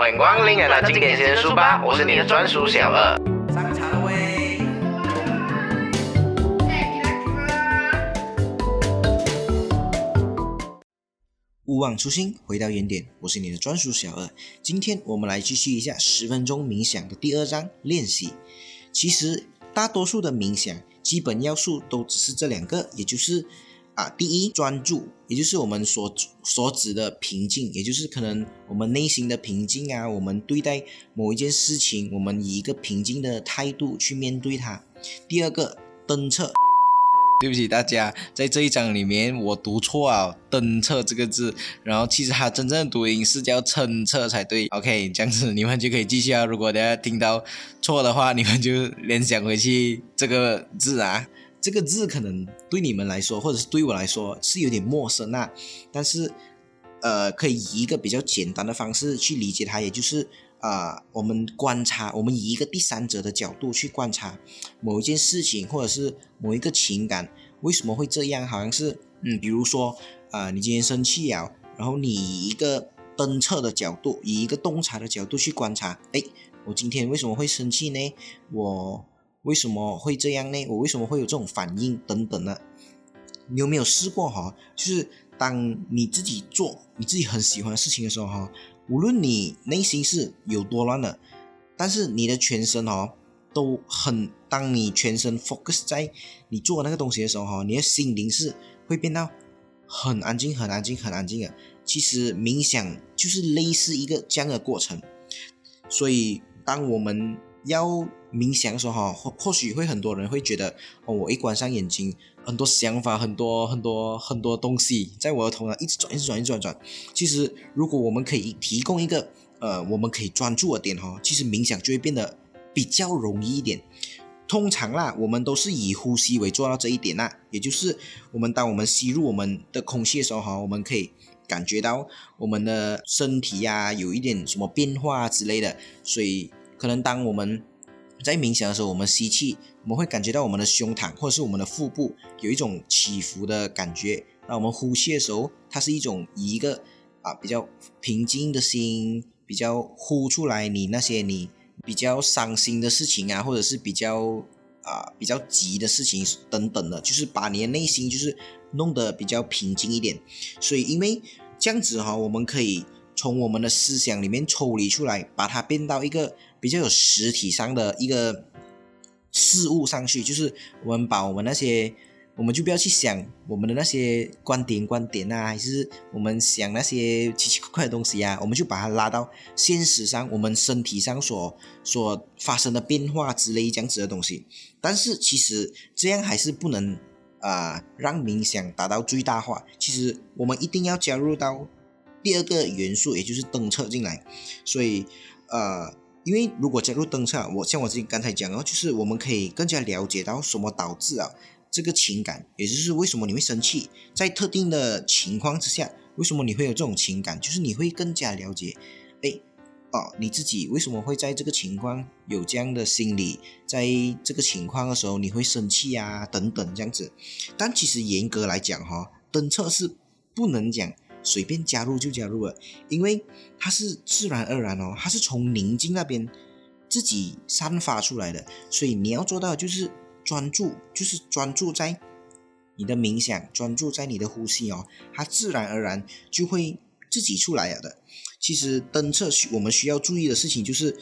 欢迎光临来到经典先生书吧，我是你的专属小二。上茶了喂。勿忘初心，回到原点。我是你的专属小二。今天我们来继续一下十分钟冥想的第二章练习。其实大多数的冥想基本要素都只是这两个，也就是啊，第一专注，也就是我们所所指的平静，也就是可能我们内心的平静啊。我们对待某一件事情，我们以一个平静的态度去面对它。第二个登测。对不起大家，在这一章里面我读错啊，“登测”这个字，然后其实它真正的读音是叫“称测”才对。OK，这样子你们就可以记下。如果大家听到错的话，你们就联想回去这个字啊。这个字可能对你们来说，或者是对我来说是有点陌生啊。但是，呃，可以以一个比较简单的方式去理解它，也就是啊，我们观察，我们以一个第三者的角度去观察某一件事情，或者是。某一个情感为什么会这样？好像是，嗯，比如说，啊，你今天生气啊，然后你以一个侦测的角度，以一个洞察的角度去观察，哎，我今天为什么会生气呢？我为什么会这样呢？我为什么会有这种反应等等呢？你有没有试过哈？就是当你自己做你自己很喜欢的事情的时候哈，无论你内心是有多乱的，但是你的全身哈。都很，当你全身 focus 在你做那个东西的时候，哈，你的心灵是会变到很安静、很安静、很安静的。其实冥想就是类似一个这样的过程。所以，当我们要冥想的时候，或或许会很多人会觉得，哦，我一关上眼睛，很多想法、很多很多很多东西在我的头脑一直转、一直转、一直转转。其实，如果我们可以提供一个，呃，我们可以专注的点，哈，其实冥想就会变得。比较容易一点，通常啦，我们都是以呼吸为做到这一点啦，也就是我们当我们吸入我们的空气的时候哈，我们可以感觉到我们的身体呀有一点什么变化之类的，所以可能当我们在冥想的时候，我们吸气，我们会感觉到我们的胸膛或者是我们的腹部有一种起伏的感觉，那我们呼气的时候，它是一种以一个啊比较平静的心，比较呼出来你那些你。比较伤心的事情啊，或者是比较啊比较急的事情等等的，就是把你的内心就是弄得比较平静一点。所以因为这样子哈，我们可以从我们的思想里面抽离出来，把它变到一个比较有实体上的一个事物上去，就是我们把我们那些。我们就不要去想我们的那些观点、观点啊，还是我们想那些奇奇怪怪的东西啊，我们就把它拉到现实上，我们身体上所所发生的变化之类这样子的东西。但是其实这样还是不能啊，让冥想达到最大化。其实我们一定要加入到第二个元素，也就是登测进来。所以呃，因为如果加入登测，我像我自己刚才讲哦，就是我们可以更加了解到什么导致啊。这个情感，也就是为什么你会生气，在特定的情况之下，为什么你会有这种情感？就是你会更加了解，哎，哦，你自己为什么会在这个情况有这样的心理，在这个情况的时候你会生气啊，等等这样子。但其实严格来讲，哈，登测是不能讲随便加入就加入了，因为它是自然而然哦，它是从宁静那边自己散发出来的，所以你要做到就是。专注就是专注在你的冥想，专注在你的呼吸哦，它自然而然就会自己出来了的。其实登测需我们需要注意的事情就是，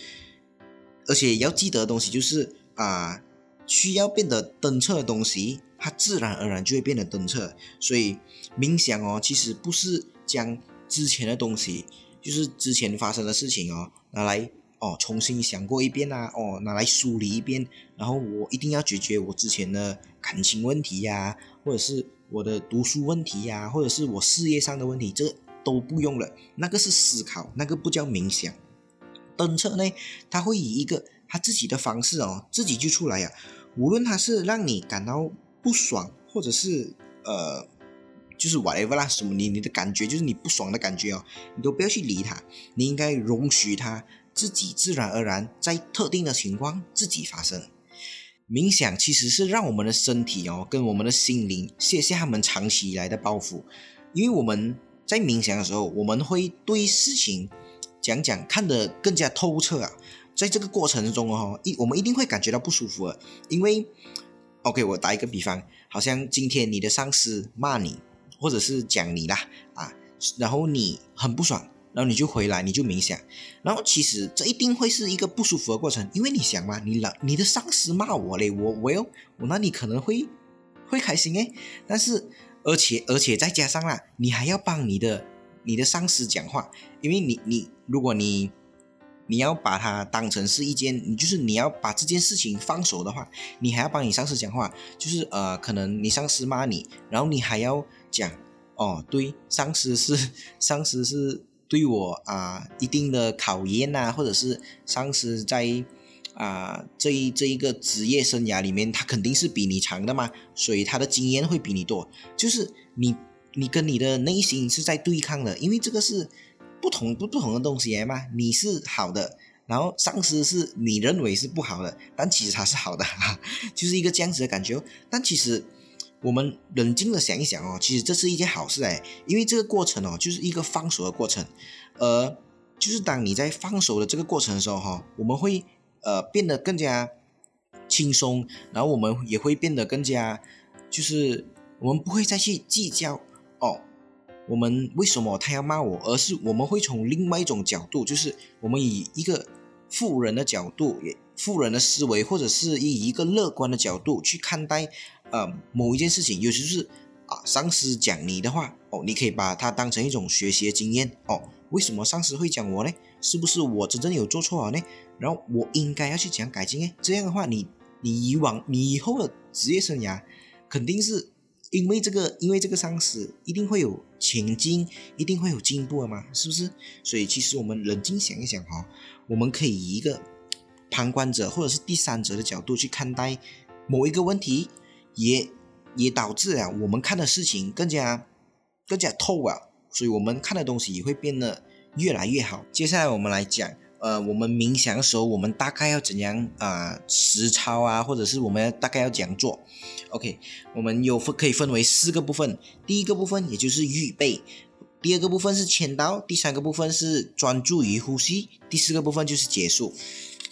而且要记得的东西就是啊，需要变得登测的东西，它自然而然就会变得登测。所以冥想哦，其实不是将之前的东西，就是之前发生的事情哦，拿来。哦，重新想过一遍啊，哦，拿来梳理一遍，然后我一定要解决我之前的感情问题呀，或者是我的读书问题呀，或者是我事业上的问题，这都不用了，那个是思考，那个不叫冥想。登测呢，他会以一个他自己的方式哦，自己就出来呀，无论他是让你感到不爽，或者是呃，就是 whatever 啦，什么你你的感觉就是你不爽的感觉哦，你都不要去理他，你应该容许他。自己自然而然在特定的情况自己发生。冥想其实是让我们的身体哦，跟我们的心灵卸下他们长期以来的包袱。因为我们在冥想的时候，我们会对事情讲讲看得更加透彻啊。在这个过程中哦，一我们一定会感觉到不舒服的，因为，OK，我打一个比方，好像今天你的上司骂你，或者是讲你啦啊，然后你很不爽，然后你就回来，你就冥想，然后其实这一定会是一个不舒服的过程，因为你想嘛，你老你的上司骂我嘞，我我要我那你可能会会开心诶，但是而且而且再加上啦，你还要帮你的你的上司讲话，因为你你如果你。你要把它当成是一件，你就是你要把这件事情放手的话，你还要帮你上司讲话，就是呃，可能你上司骂你，然后你还要讲，哦，对，上司是上司是对我啊一定的考验呐，或者是上司在啊这一这一个职业生涯里面，他肯定是比你长的嘛，所以他的经验会比你多，就是你你跟你的内心是在对抗的，因为这个是。不同不不同的东西嘛，你是好的，然后上司是你认为是不好的，但其实他是好的，就是一个这样子的感觉。但其实我们冷静的想一想哦，其实这是一件好事哎，因为这个过程哦，就是一个放手的过程，而就是当你在放手的这个过程的时候哈，我们会呃变得更加轻松，然后我们也会变得更加，就是我们不会再去计较。我们为什么他要骂我？而是我们会从另外一种角度，就是我们以一个富人的角度，也富人的思维，或者是以一个乐观的角度去看待，呃，某一件事情。尤其是啊，上司讲你的话哦，你可以把它当成一种学习的经验哦。为什么上司会讲我呢？是不是我真正有做错了呢？然后我应该要去讲改进呢？这样的话，你你以往你以后的职业生涯肯定是。因为这个，因为这个上司一定会有前进，一定会有进步的嘛，是不是？所以其实我们冷静想一想哈，我们可以以一个旁观者或者是第三者的角度去看待某一个问题，也也导致啊我们看的事情更加更加透啊，所以我们看的东西也会变得越来越好。接下来我们来讲。呃，我们冥想的时候，我们大概要怎样啊？实操啊，或者是我们大概要怎样做？OK，我们有分可以分为四个部分。第一个部分也就是预备，第二个部分是签到，第三个部分是专注于呼吸，第四个部分就是结束。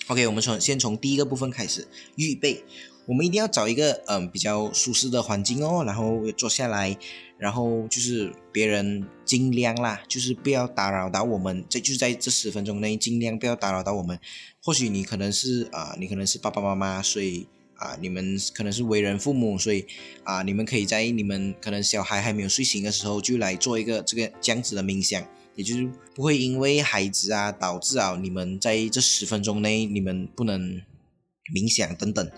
OK，我们从先从第一个部分开始，预备。我们一定要找一个嗯比较舒适的环境哦，然后坐下来，然后就是别人尽量啦，就是不要打扰到我们，在就是在这十分钟内尽量不要打扰到我们。或许你可能是啊，你可能是爸爸妈妈，所以啊，你们可能是为人父母，所以啊，你们可以在你们可能小孩还没有睡醒的时候就来做一个这个这样子的冥想，也就是不会因为孩子啊导致啊你们在这十分钟内你们不能冥想等等。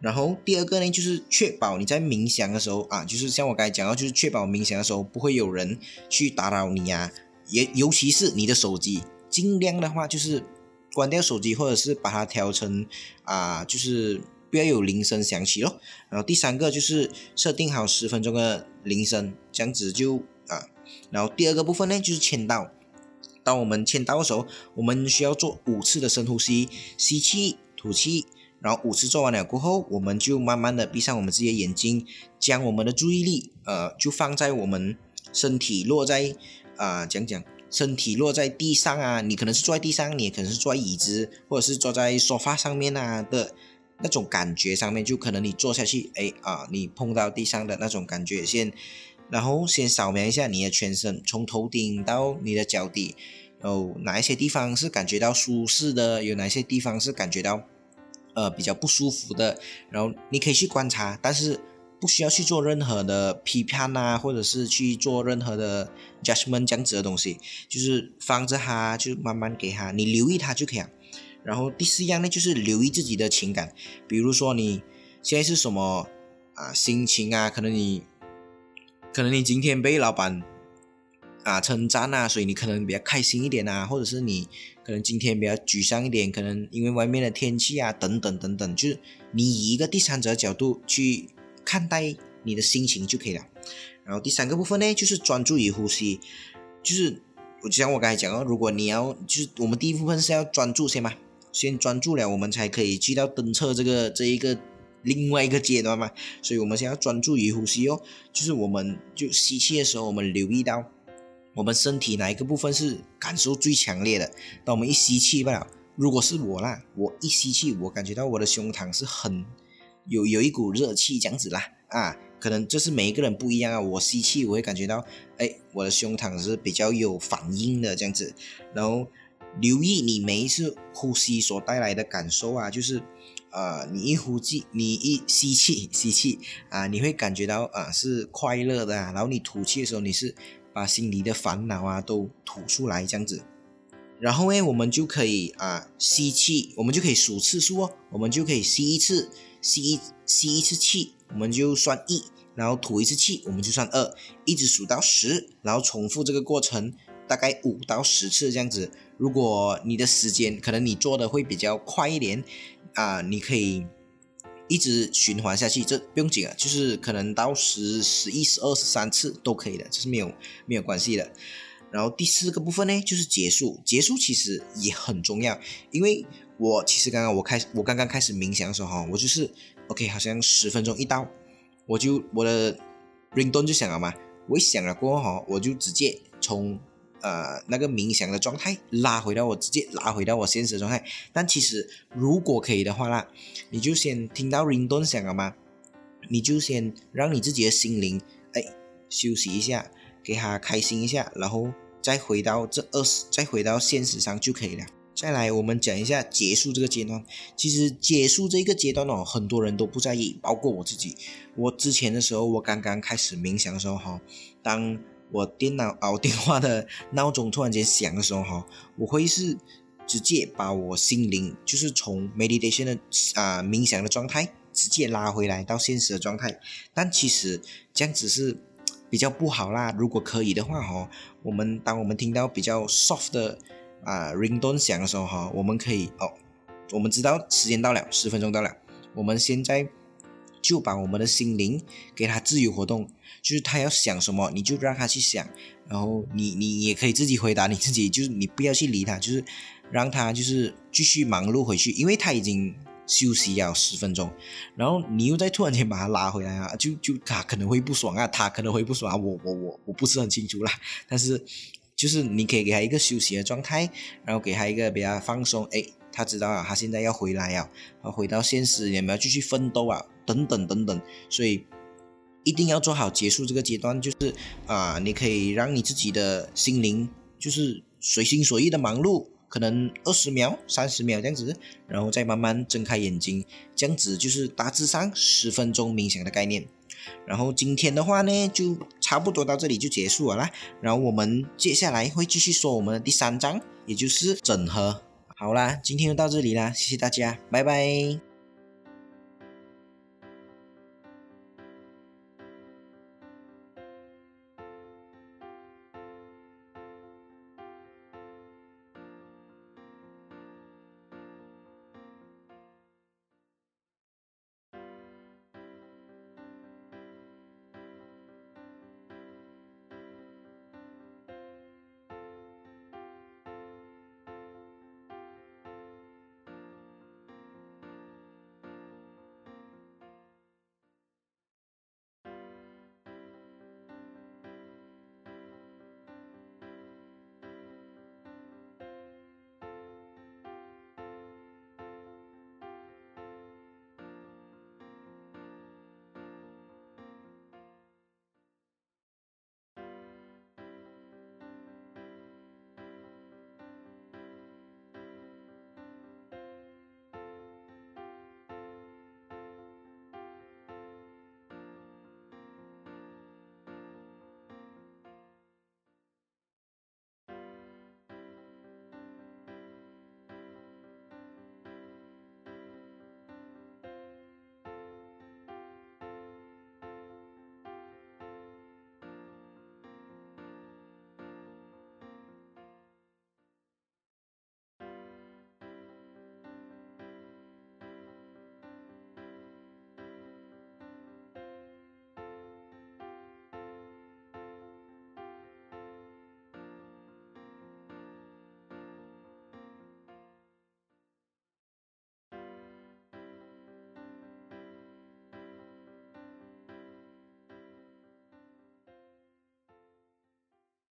然后第二个呢，就是确保你在冥想的时候啊，就是像我刚才讲到，就是确保冥想的时候不会有人去打扰你啊，也尤其是你的手机，尽量的话就是关掉手机，或者是把它调成啊，就是不要有铃声响起咯。然后第三个就是设定好十分钟的铃声，这样子就啊。然后第二个部分呢，就是签到。当我们签到的时候，我们需要做五次的深呼吸，吸气，吐气。然后五次做完了过后，我们就慢慢的闭上我们自己的眼睛，将我们的注意力，呃，就放在我们身体落在，啊，讲讲身体落在地上啊，你可能是坐在地上，你也可能是坐在椅子，或者是坐在沙发上面啊的那种感觉上面，就可能你坐下去，哎啊，你碰到地上的那种感觉先，然后先扫描一下你的全身，从头顶到你的脚底，有哪一些地方是感觉到舒适的，有哪些地方是感觉到。呃，比较不舒服的，然后你可以去观察，但是不需要去做任何的批判啊，或者是去做任何的 judgment 这样子的东西，就是放着它，就慢慢给它，你留意它就可以了。然后第四样呢，就是留意自己的情感，比如说你现在是什么啊心情啊，可能你，可能你今天被老板。啊，称赞啊，所以你可能比较开心一点啊，或者是你可能今天比较沮丧一点，可能因为外面的天气啊，等等等等，就是你以一个第三者角度去看待你的心情就可以了。然后第三个部分呢，就是专注于呼吸，就是我就像我刚才讲哦，如果你要就是我们第一部分是要专注先嘛，先专注了，我们才可以去到登测这个这一个另外一个阶段嘛，所以我们先要专注于呼吸哦，就是我们就吸气的时候，我们留意到。我们身体哪一个部分是感受最强烈的？当我们一吸气罢了，如果是我啦，我一吸气，我感觉到我的胸膛是很有有一股热气这样子啦，啊，可能这是每一个人不一样啊。我吸气，我会感觉到，哎，我的胸膛是比较有反应的这样子。然后留意你每一次呼吸所带来的感受啊，就是，呃，你一呼气，你一吸气，吸气啊，你会感觉到啊是快乐的，然后你吐气的时候，你是把心里的烦恼啊都吐出来这样子。然后呢，我们就可以啊吸气，我们就可以数次数哦，我们就可以吸一次，吸一吸一次气，我们就算一，然后吐一次气，我们就算二，一直数到十，然后重复这个过程大概五到十次这样子。如果你的时间可能你做的会比较快一点啊，你可以一直循环下去，这不用紧啊，就是可能到十、十一、十二、十三次都可以的，这是没有没有关系的。然后第四个部分呢，就是结束。结束其实也很重要，因为我其实刚刚我开我刚刚开始冥想的时候哈，我就是 OK，好像十分钟一到，我就我的 ring tone 就响了嘛。我一响了过后哈，我就直接从呃那个冥想的状态拉回到我直接拉回到我现实状态。但其实如果可以的话啦，你就先听到 ring tone 响了吗？你就先让你自己的心灵哎休息一下。给他开心一下，然后再回到这二十，再回到现实上就可以了。再来，我们讲一下结束这个阶段。其实结束这个阶段哦，很多人都不在意，包括我自己。我之前的时候，我刚刚开始冥想的时候哈，当我电脑 熬电话的闹钟突然间响的时候哈，我会是直接把我心灵就是从 meditation 的啊冥想的状态直接拉回来到现实的状态。但其实这样子是。比较不好啦，如果可以的话哈，我们当我们听到比较 soft 的啊 ringtone 响的时候哈，我们可以哦，我们知道时间到了，十分钟到了，我们现在就把我们的心灵给他自由活动，就是他要想什么你就让他去想，然后你你也可以自己回答你自己，就是你不要去理他，就是让他就是继续忙碌回去，因为他已经。休息要十分钟，然后你又再突然间把他拉回来啊，就就他可能会不爽啊，他可能会不爽啊，我我我我不是很清楚啦，但是就是你可以给他一个休息的状态，然后给他一个比较放松，哎，他知道啊，他现在要回来啊，要回到现实，有没有继续奋斗啊，等等等等，所以一定要做好结束这个阶段，就是啊，你可以让你自己的心灵就是随心所欲的忙碌。可能二十秒、三十秒这样子，然后再慢慢睁开眼睛，这样子就是大致上十分钟冥想的概念。然后今天的话呢，就差不多到这里就结束了啦。然后我们接下来会继续说我们的第三章，也就是整合。好啦，今天就到这里啦，谢谢大家，拜拜。